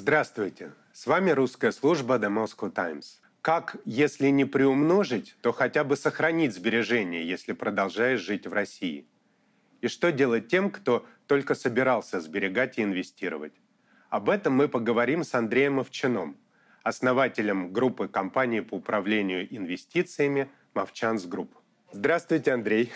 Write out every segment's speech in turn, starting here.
Здравствуйте! С вами русская служба The Moscow Times. Как, если не приумножить, то хотя бы сохранить сбережения, если продолжаешь жить в России? И что делать тем, кто только собирался сберегать и инвестировать? Об этом мы поговорим с Андреем Мовчаном, основателем группы компании по управлению инвестициями «Movchan's Group». Здравствуйте, Андрей.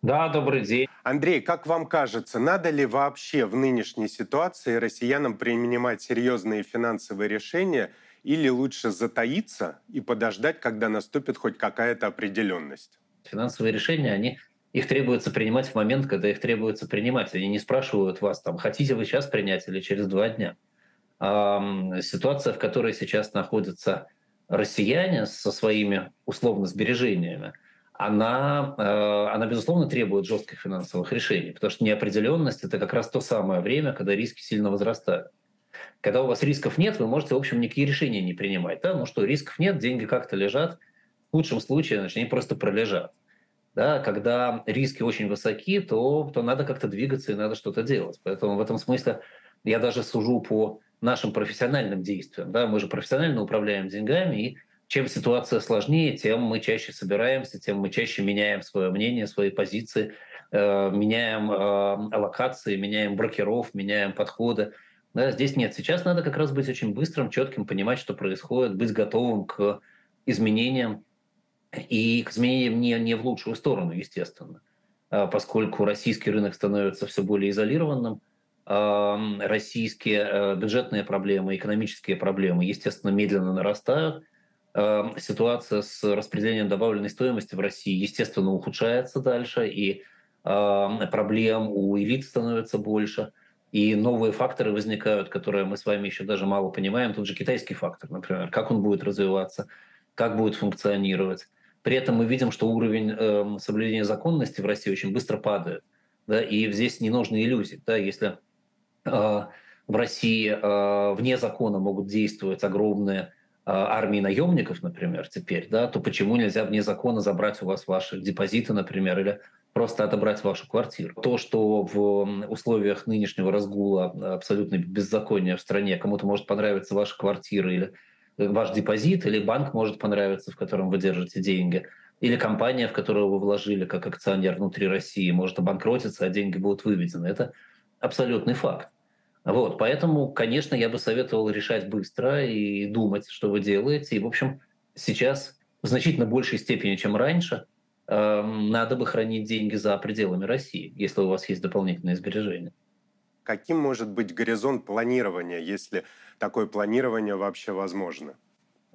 Да, добрый день. Андрей, как вам кажется, надо ли вообще в нынешней ситуации россиянам принимать серьезные финансовые решения или лучше затаиться и подождать, когда наступит хоть какая-то определенность? Финансовые решения, они их требуется принимать в момент, когда их требуется принимать. Они не спрашивают вас, там, хотите вы сейчас принять или через два дня. А, ситуация, в которой сейчас находятся россияне со своими условно сбережениями – она, э, она, безусловно, требует жестких финансовых решений, потому что неопределенность – это как раз то самое время, когда риски сильно возрастают. Когда у вас рисков нет, вы можете, в общем, никакие решения не принимать. Да? Ну что, рисков нет, деньги как-то лежат. В лучшем случае, значит, они просто пролежат. Да? Когда риски очень высоки, то, то надо как-то двигаться и надо что-то делать. Поэтому в этом смысле я даже сужу по нашим профессиональным действиям. Да? Мы же профессионально управляем деньгами, и чем ситуация сложнее, тем мы чаще собираемся, тем мы чаще меняем свое мнение, свои позиции, э, меняем э, аллокации, меняем брокеров, меняем подходы. Да, здесь нет. Сейчас надо как раз быть очень быстрым, четким, понимать, что происходит, быть готовым к изменениям и к изменениям не, не в лучшую сторону, естественно, а поскольку российский рынок становится все более изолированным, российские э, бюджетные проблемы, экономические проблемы, естественно, медленно нарастают – ситуация с распределением добавленной стоимости в России, естественно, ухудшается дальше, и эм, проблем у элит становится больше, и новые факторы возникают, которые мы с вами еще даже мало понимаем. Тут же китайский фактор, например, как он будет развиваться, как будет функционировать. При этом мы видим, что уровень э, соблюдения законности в России очень быстро падает. Да, и здесь не нужны иллюзии. Да, если э, в России э, вне закона могут действовать огромные армии наемников, например, теперь, да, то почему нельзя вне закона забрать у вас ваши депозиты, например, или просто отобрать вашу квартиру. То, что в условиях нынешнего разгула абсолютно беззакония в стране кому-то может понравиться ваша квартира или э, ваш депозит, или банк может понравиться, в котором вы держите деньги, или компания, в которую вы вложили как акционер внутри России, может обанкротиться, а деньги будут выведены. Это абсолютный факт. Вот, поэтому, конечно, я бы советовал решать быстро и думать, что вы делаете. И, в общем, сейчас в значительно большей степени, чем раньше, эм, надо бы хранить деньги за пределами России, если у вас есть дополнительные сбережения. Каким может быть горизонт планирования, если такое планирование вообще возможно?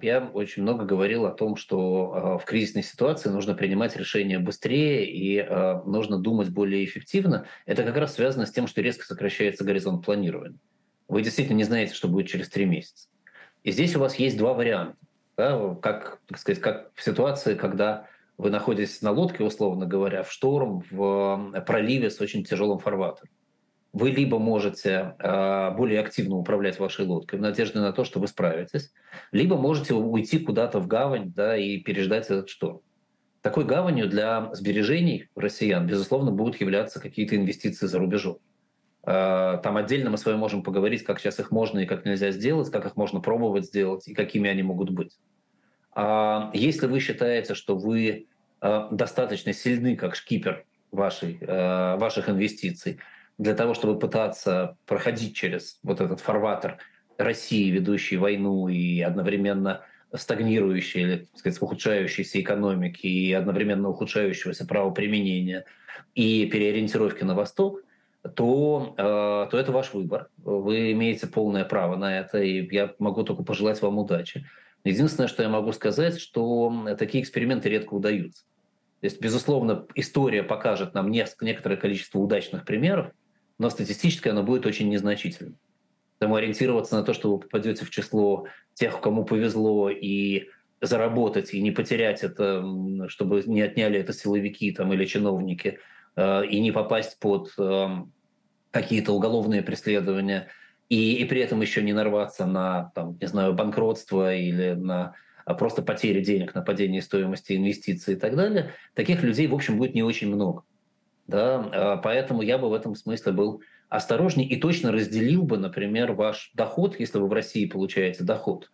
Я очень много говорил о том, что э, в кризисной ситуации нужно принимать решения быстрее и э, нужно думать более эффективно. Это как раз связано с тем, что резко сокращается горизонт планирования. Вы действительно не знаете, что будет через три месяца. И здесь у вас есть два варианта. Да, как, так сказать, как в ситуации, когда вы находитесь на лодке, условно говоря, в шторм, в проливе с очень тяжелым фарватером вы либо можете э, более активно управлять вашей лодкой в надежде на то, что вы справитесь, либо можете уйти куда-то в гавань да, и переждать этот шторм. Такой гаванью для сбережений россиян, безусловно, будут являться какие-то инвестиции за рубежом. Э, там отдельно мы с вами можем поговорить, как сейчас их можно и как нельзя сделать, как их можно пробовать сделать и какими они могут быть. А если вы считаете, что вы э, достаточно сильны как шкипер вашей, ваших инвестиций, для того, чтобы пытаться проходить через вот этот фарватер России, ведущей войну и одновременно стагнирующей или, так сказать, ухудшающейся экономики и одновременно ухудшающегося правоприменения и переориентировки на восток, то, э, то это ваш выбор. Вы имеете полное право на это, и я могу только пожелать вам удачи. Единственное, что я могу сказать, что такие эксперименты редко удаются. То есть, безусловно, история покажет нам некоторое количество удачных примеров, но статистически оно будет очень незначительным. Поэтому ориентироваться на то, что вы попадете в число тех, кому повезло, и заработать, и не потерять это, чтобы не отняли это силовики там, или чиновники, э, и не попасть под э, какие-то уголовные преследования, и, и при этом еще не нарваться на, там, не знаю, банкротство или на а просто потери денег, на падение стоимости инвестиций и так далее, таких людей, в общем, будет не очень много. Да? А, поэтому я бы в этом смысле был осторожнее и точно разделил бы, например, ваш доход, если вы в России получаете доход.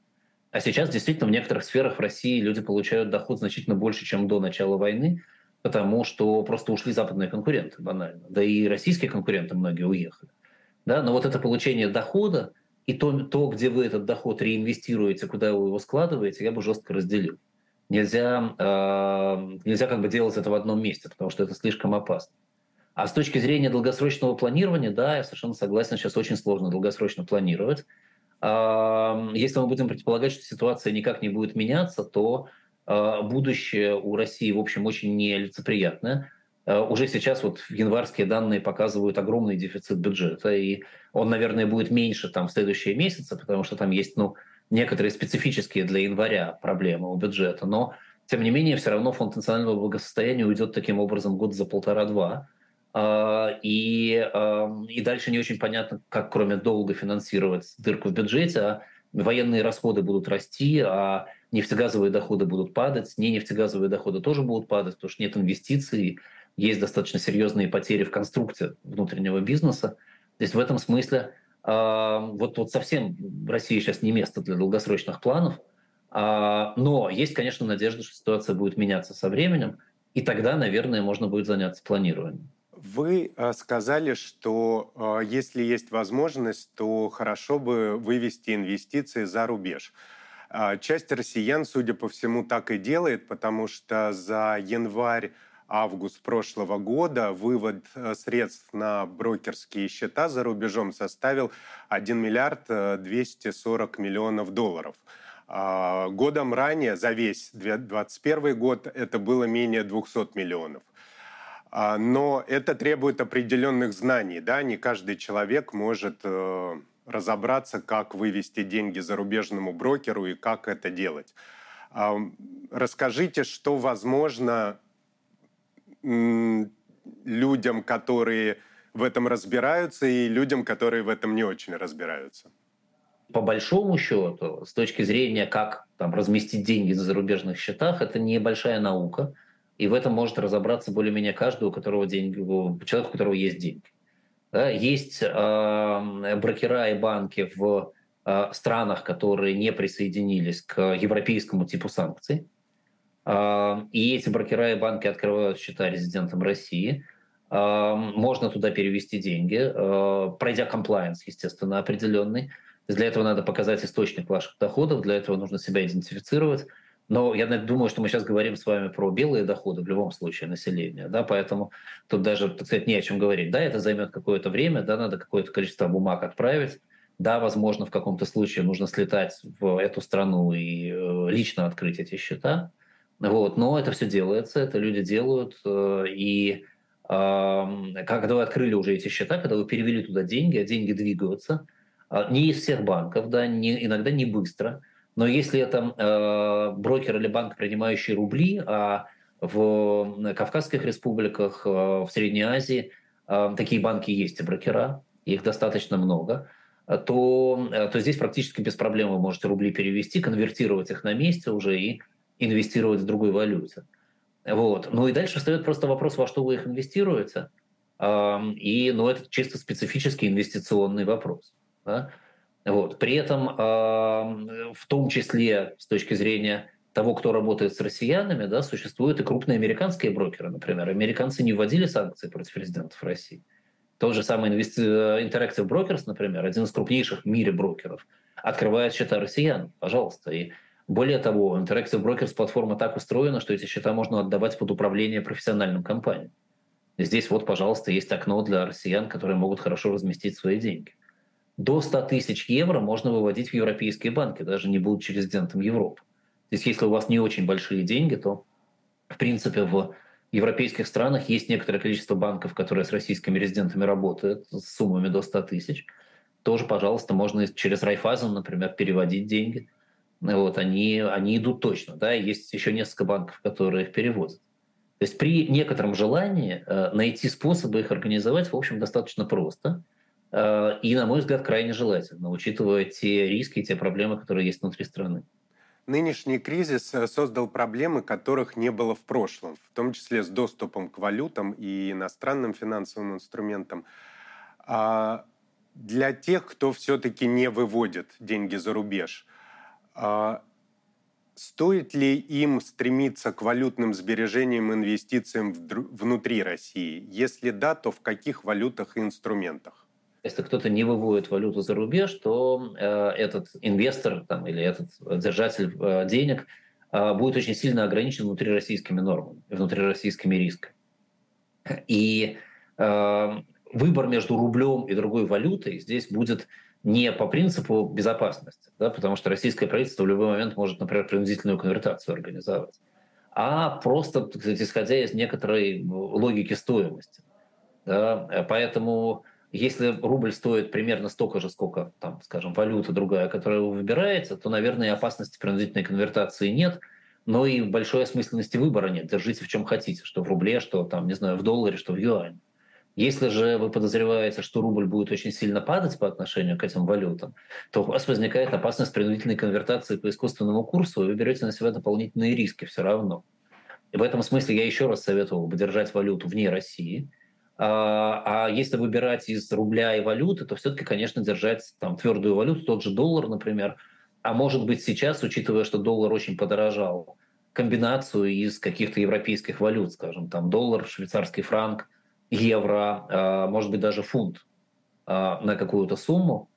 А сейчас действительно в некоторых сферах в России люди получают доход значительно больше, чем до начала войны, потому что просто ушли западные конкуренты банально. Да и российские конкуренты многие уехали. Да? Но вот это получение дохода и то, то, где вы этот доход реинвестируете, куда вы его складываете, я бы жестко разделил. Нельзя, э, нельзя как бы делать это в одном месте, потому что это слишком опасно. А с точки зрения долгосрочного планирования, да, я совершенно согласен, сейчас очень сложно долгосрочно планировать. Если мы будем предполагать, что ситуация никак не будет меняться, то а, будущее у России, в общем, очень нелицеприятное. А, уже сейчас вот январские данные показывают огромный дефицит бюджета, и он, наверное, будет меньше там в следующие месяцы, потому что там есть ну, некоторые специфические для января проблемы у бюджета. Но, тем не менее, все равно фонд национального благосостояния уйдет таким образом год за полтора-два. А, и, и дальше не очень понятно, как кроме долга финансировать дырку в бюджете, а военные расходы будут расти, а нефтегазовые доходы будут падать, не нефтегазовые доходы тоже будут падать, потому что нет инвестиций, есть достаточно серьезные потери в конструкции внутреннего бизнеса. То есть в этом смысле вот, вот совсем Россия сейчас не место для долгосрочных планов, но есть, конечно, надежда, что ситуация будет меняться со временем, и тогда, наверное, можно будет заняться планированием. Вы э, сказали, что э, если есть возможность, то хорошо бы вывести инвестиции за рубеж. А, часть россиян, судя по всему, так и делает, потому что за январь август прошлого года вывод э, средств на брокерские счета за рубежом составил 1 миллиард 240 миллионов долларов. А, годом ранее, за весь 2021 год, это было менее 200 миллионов. А, но это требует определенных знаний. Да? Не каждый человек может э, разобраться, как вывести деньги зарубежному брокеру и как это делать. Расскажите, что возможно людям, которые в этом разбираются, и людям, которые в этом не очень разбираются. По большому счету, с точки зрения, как там, разместить деньги на зарубежных счетах, это небольшая наука – и в этом может разобраться более-менее каждый, у которого деньги, человек, у которого есть деньги. Да, есть э, брокера и банки в э, странах, которые не присоединились к европейскому типу санкций. И эти брокера и банки открывают счета резидентам России. Можно туда перевести деньги, э, пройдя комплайенс, естественно, определенный. Для этого надо показать источник ваших доходов, для этого нужно себя идентифицировать. Но я думаю, что мы сейчас говорим с вами про белые доходы в любом случае населения, да, поэтому тут даже, так сказать, не о чем говорить. Да, это займет какое-то время, да, надо какое-то количество бумаг отправить, да, возможно, в каком-то случае нужно слетать в эту страну и э, лично открыть эти счета, вот, но это все делается, это люди делают, э, и когда вы открыли уже эти счета, когда вы перевели туда деньги, а деньги двигаются, э, не из всех банков, да, не, иногда не быстро, но если это брокер или банк, принимающий рубли, а в Кавказских республиках, э, в Средней Азии э, такие банки есть брокера, их достаточно много, то, то здесь практически без проблем вы можете рубли перевести, конвертировать их на месте уже и инвестировать в другой валюте. Вот. Ну и дальше встает просто вопрос, во что вы их инвестируете. И, ну, это чисто специфический инвестиционный вопрос. Да? Вот. При этом, э, в том числе с точки зрения того, кто работает с россиянами, да, существуют и крупные американские брокеры, например. Американцы не вводили санкции против резидентов России. Тот же самый инвести... Interactive Brokers, например, один из крупнейших в мире брокеров, открывает счета россиян, пожалуйста. И более того, Interactive Brokers платформа так устроена, что эти счета можно отдавать под управление профессиональным компаниям. здесь вот, пожалуйста, есть окно для россиян, которые могут хорошо разместить свои деньги до 100 тысяч евро можно выводить в европейские банки, даже не будучи резидентом Европы. То есть если у вас не очень большие деньги, то, в принципе, в европейских странах есть некоторое количество банков, которые с российскими резидентами работают с суммами до 100 тысяч. Тоже, пожалуйста, можно через Райфазен, например, переводить деньги. Вот, они, они идут точно. Да? Есть еще несколько банков, которые их переводят. То есть при некотором желании э, найти способы их организовать, в общем, достаточно просто – и, на мой взгляд, крайне желательно, учитывая те риски и те проблемы, которые есть внутри страны. Нынешний кризис э, создал проблемы, которых не было в прошлом, в том числе с доступом к валютам и иностранным финансовым инструментам. А для тех, кто все-таки не выводит деньги за рубеж, стоит ли им стремиться к валютным сбережениям и инвестициям внутри России? Если да, то в каких валютах и инструментах? Если кто-то не выводит валюту за рубеж, то э, этот инвестор там, или этот держатель э, денег э, будет очень сильно ограничен внутрироссийскими нормами, внутрироссийскими рисками. И э, выбор между рублем и другой валютой здесь будет не по принципу безопасности, да, потому что российское правительство в любой момент может, например, принудительную конвертацию организовать, а просто, кстати, исходя из некоторой логики стоимости. Да, поэтому если рубль стоит примерно столько же, сколько, там, скажем, валюта другая, которая вы выбираете, то, наверное, опасности принудительной конвертации нет, но и большой осмысленности выбора нет. Держите в чем хотите, что в рубле, что там, не знаю, в долларе, что в юане. Если же вы подозреваете, что рубль будет очень сильно падать по отношению к этим валютам, то у вас возникает опасность принудительной конвертации по искусственному курсу, и вы берете на себя дополнительные риски все равно. И в этом смысле я еще раз советовал бы держать валюту вне России – а, а если выбирать из рубля и валюты, то все-таки, конечно, держать там твердую валюту, тот же доллар, например. А может быть сейчас, учитывая, что доллар очень подорожал, комбинацию из каких-то европейских валют, скажем, там доллар, швейцарский франк, евро, а, может быть даже фунт а, на какую-то сумму,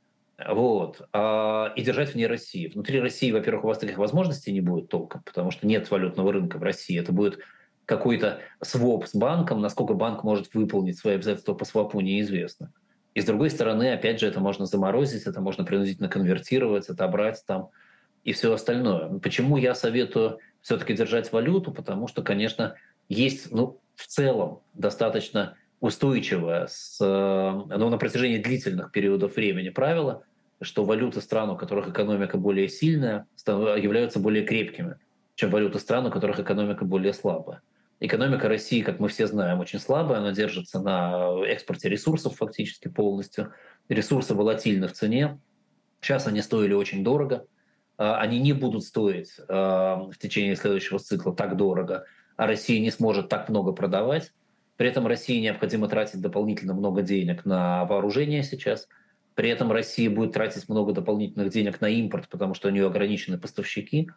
вот, и держать вне России. Внутри России, во-первых, у вас таких возможностей не будет толком, потому что нет валютного рынка в России. Это будет какой-то своп с банком, насколько банк может выполнить свои обязательства по свопу, неизвестно. И с другой стороны, опять же, это можно заморозить, это можно принудительно конвертировать, отобрать там и все остальное. Почему я советую все-таки держать валюту? Потому что, конечно, есть ну, в целом достаточно устойчивое с, ну, на протяжении длительных периодов времени правило, что валюты стран, у которых экономика более сильная, являются более крепкими, чем валюты стран, у которых экономика более слабая. Экономика России, как мы все знаем, очень слабая, она держится на экспорте ресурсов фактически полностью. Ресурсы волатильны в цене. Сейчас они стоили очень дорого. А, они не будут стоить а, в течение следующего цикла так дорого, а Россия не сможет так много продавать. При этом России необходимо тратить дополнительно много денег на вооружение сейчас. При этом Россия будет тратить много дополнительных денег на импорт, потому что у нее ограничены поставщики.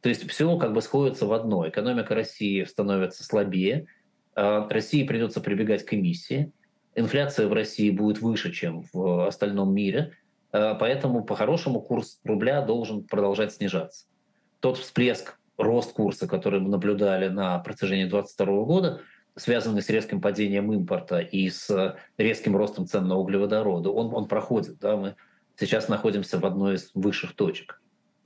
То есть все как бы сходится в одно. Экономика России становится слабее, а России придется прибегать к эмиссии, инфляция в России будет выше, чем в остальном мире, а поэтому по-хорошему курс рубля должен продолжать снижаться. Тот всплеск, рост курса, который мы наблюдали на протяжении 2022 года, связанный с резким падением импорта и с резким ростом цен на углеводороды, он, он проходит. Да? Мы сейчас находимся в одной из высших точек.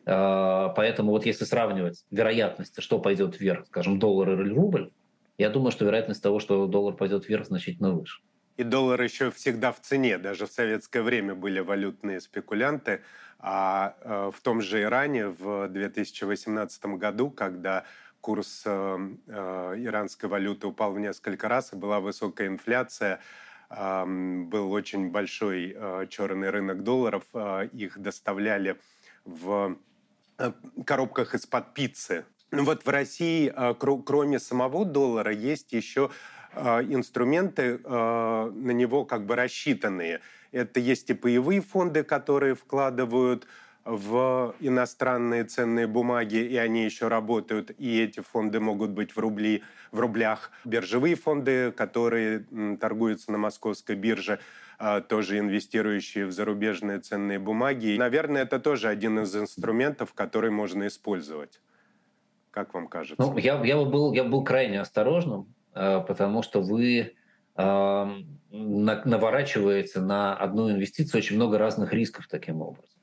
А, поэтому вот если сравнивать вероятность, что пойдет вверх, скажем, доллар или рубль, я думаю, что вероятность того, что доллар пойдет вверх, значительно выше. И доллар еще всегда в цене. Даже в советское время были валютные спекулянты. А э, в том же Иране в 2018 году, когда курс э, э, иранской валюты упал в несколько раз и была высокая инфляция, был очень большой черный рынок долларов, их доставляли в Э, коробках из-под пиццы. Ну вот в России, э, кроме самого доллара, есть еще э, инструменты на него как бы рассчитанные. Это есть и паевые фонды, которые вкладывают в иностранные ценные бумаги, и они еще работают, и эти фонды могут быть в, рубли, в рублях. Биржевые фонды, которые торгуются на московской бирже, а, тоже инвестирующие в зарубежные ценные бумаги. наверное, это тоже один из инструментов, который можно использовать. Как вам кажется? Ну, я, я, был, я был крайне осторожным, а, потому что вы наворачиваете на одну инвестицию очень много разных рисков таким образом.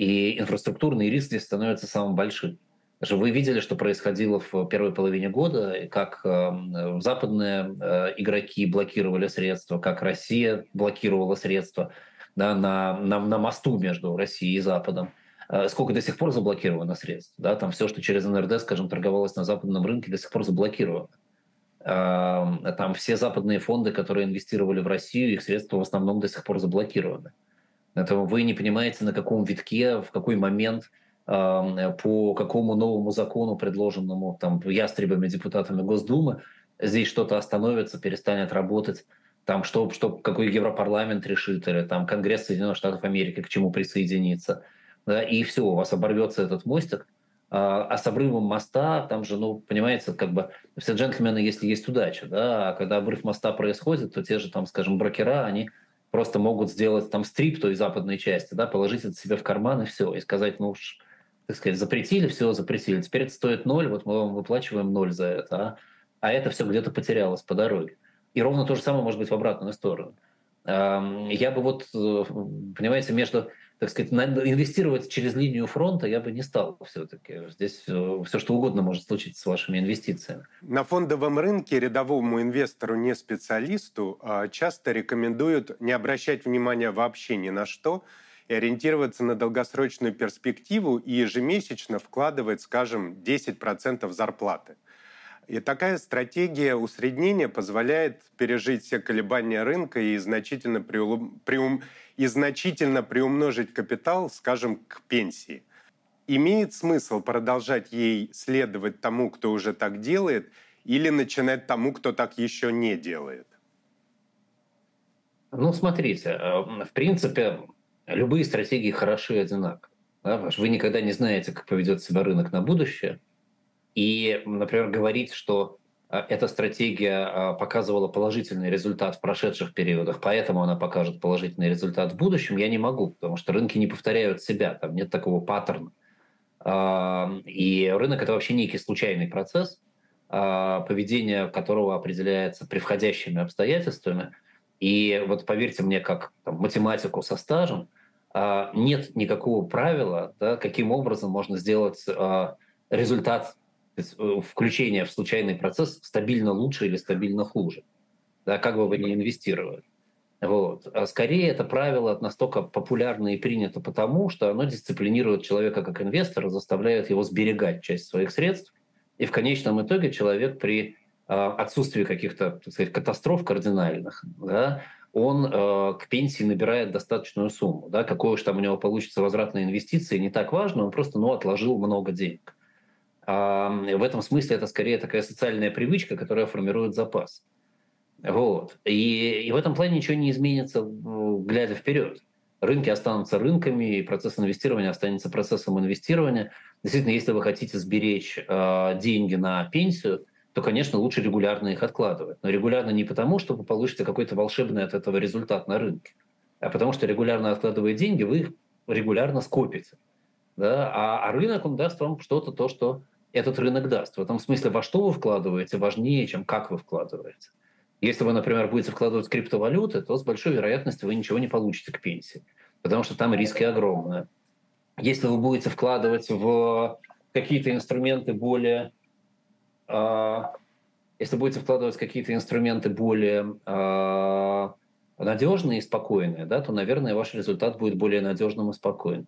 И инфраструктурный риск здесь становится самым большим. Даже вы видели, что происходило в первой половине года, как э, западные э, игроки блокировали средства, как Россия блокировала средства да, на, на, на мосту между Россией и Западом. Э, сколько до сих пор заблокировано средств? Да? Там все, что через НРД, скажем, торговалось на западном рынке, до сих пор заблокировано. Там все западные фонды, которые инвестировали в Россию, их средства в основном до сих пор заблокированы. Поэтому вы не понимаете, на каком витке, в какой момент по какому новому закону, предложенному там ястребами, депутатами Госдумы, здесь что-то остановится, перестанет работать, там что, что какой Европарламент решит, или там Конгресс Соединенных Штатов Америки к чему присоединится. Да, и все, у вас оборвется этот мостик, а, а с обрывом моста, там же, ну, понимаете, как бы все джентльмены, если есть удача, да, а когда обрыв моста происходит, то те же там, скажем, брокера, они просто могут сделать там стрип той западной части, да, положить это себе в карман и все, и сказать, ну уж, так сказать, запретили, все запретили, теперь это стоит ноль, вот мы вам выплачиваем ноль за это, а, а это все где-то потерялось по дороге. И ровно то же самое может быть в обратную сторону. Я бы вот, э, понимаете, между так сказать, инвестировать через линию фронта я бы не стал все-таки. Здесь э, все что угодно может случиться с вашими инвестициями. На фондовом рынке рядовому инвестору, не специалисту, а, часто рекомендуют не обращать внимания вообще ни на что и ориентироваться на долгосрочную перспективу и ежемесячно вкладывать, скажем, 10% зарплаты. И такая стратегия усреднения позволяет пережить все колебания рынка и значительно приум... Приум и значительно приумножить капитал, скажем, к пенсии. Имеет смысл продолжать ей следовать тому, кто уже так делает, или начинать тому, кто так еще не делает? Ну, смотрите, э, в принципе, любые стратегии хороши и. Да? Вы никогда не знаете, как поведет себя рынок на будущее. И, например, говорить, что эта стратегия а, показывала положительный результат в прошедших периодах, поэтому она покажет положительный результат в будущем, я не могу, потому что рынки не повторяют себя, там нет такого паттерна. А, и рынок — это вообще некий случайный процесс, поведение которого определяется превходящими обстоятельствами. И вот поверьте мне, как там, математику со стажем, нет никакого правила, да, каким образом можно сделать результат Э, включение в случайный процесс стабильно лучше или стабильно хуже, да, как бы вы ни инвестировали. Вот. А скорее это правило настолько популярно и принято потому, что оно дисциплинирует человека как инвестора, заставляет его сберегать часть своих средств, и в конечном итоге человек при э, отсутствии каких-то так сказать, катастроф кардинальных, да, он э, к пенсии набирает достаточную сумму. Да, какой уж там у него получится возврат на инвестиции, не так важно, он просто ну, отложил много денег. В этом смысле это скорее такая социальная привычка, которая формирует запас. Вот. И, и в этом плане ничего не изменится, глядя вперед. Рынки останутся рынками, и процесс инвестирования останется процессом инвестирования. Действительно, если вы хотите сберечь э, деньги на пенсию, то, конечно, лучше регулярно их откладывать. Но регулярно не потому, что вы получите какой-то волшебный от этого результат на рынке, а потому что регулярно откладывая деньги, вы их регулярно скопите. Да? А, а рынок, он даст вам что-то, то, что этот рынок даст. В этом смысле, во что вы вкладываете, важнее, чем как вы вкладываете. Если вы, например, будете вкладывать в криптовалюты, то с большой вероятностью вы ничего не получите к пенсии, потому что там риски огромные. Если вы будете вкладывать в какие-то инструменты более... Э, если будете вкладывать в какие-то инструменты более э, надежные и спокойные, да, то, наверное, ваш результат будет более надежным и спокойным.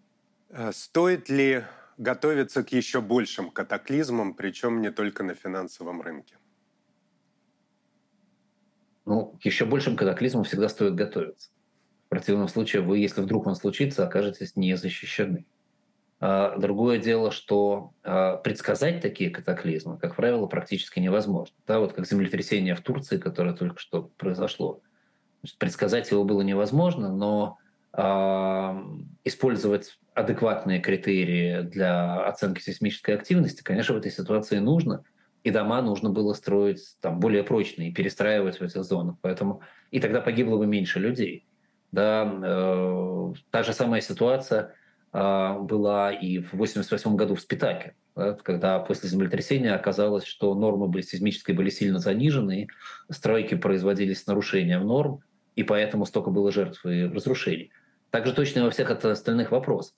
Стоит ли готовиться к еще большим катаклизмам, причем не только на финансовом рынке? Ну, к еще большим катаклизмам всегда стоит готовиться. В противном случае вы, если вдруг он случится, окажетесь не защищены. А другое дело, что а, предсказать такие катаклизмы, как правило, практически невозможно. Да, вот как землетрясение в Турции, которое только что произошло. Предсказать его было невозможно, но использовать адекватные критерии для оценки сейсмической активности, конечно, в этой ситуации нужно. И дома нужно было строить там, более прочные перестраивать в этих зонах. Поэтому и тогда погибло бы меньше людей. Да, э, та же самая ситуация э, была и в 1988 году в Спитаке, да, когда после землетрясения оказалось, что нормы были, сейсмические были сильно занижены, стройки производились с нарушением норм, и поэтому столько было жертв и разрушений. Также точно во всех остальных вопросах.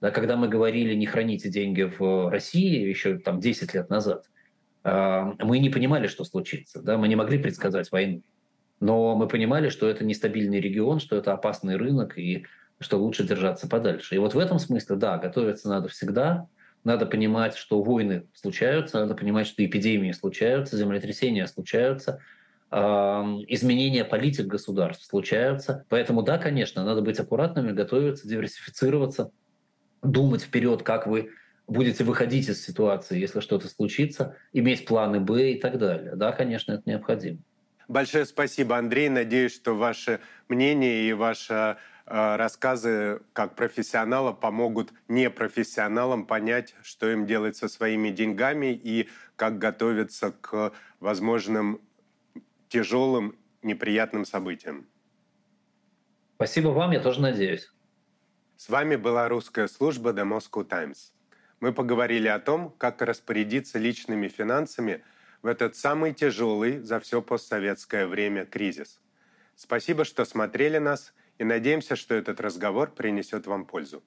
Да, когда мы говорили «не храните деньги в России» еще там 10 лет назад, а, мы не понимали, что случится. Да? Мы не могли предсказать войну. Но мы понимали, что это нестабильный регион, что это опасный рынок и что лучше держаться подальше. И вот в этом смысле, да, готовиться надо всегда. Надо понимать, что войны случаются, надо понимать, что эпидемии случаются, землетрясения случаются – изменения политик государств случаются. Поэтому да, конечно, надо быть аккуратными, готовиться, диверсифицироваться, думать вперед, как вы будете выходить из ситуации, если что-то случится, иметь планы Б и так далее. Да, конечно, это необходимо. Большое спасибо, Андрей. Надеюсь, что ваше мнение и ваши э, рассказы как профессионала помогут непрофессионалам понять, что им делать со своими деньгами и как готовиться к возможным тяжелым, неприятным событиям. Спасибо вам, я тоже надеюсь. С вами была русская служба The Moscow Times. Мы поговорили о том, как распорядиться личными финансами в этот самый тяжелый за все постсоветское время кризис. Спасибо, что смотрели нас, и надеемся, что этот разговор принесет вам пользу.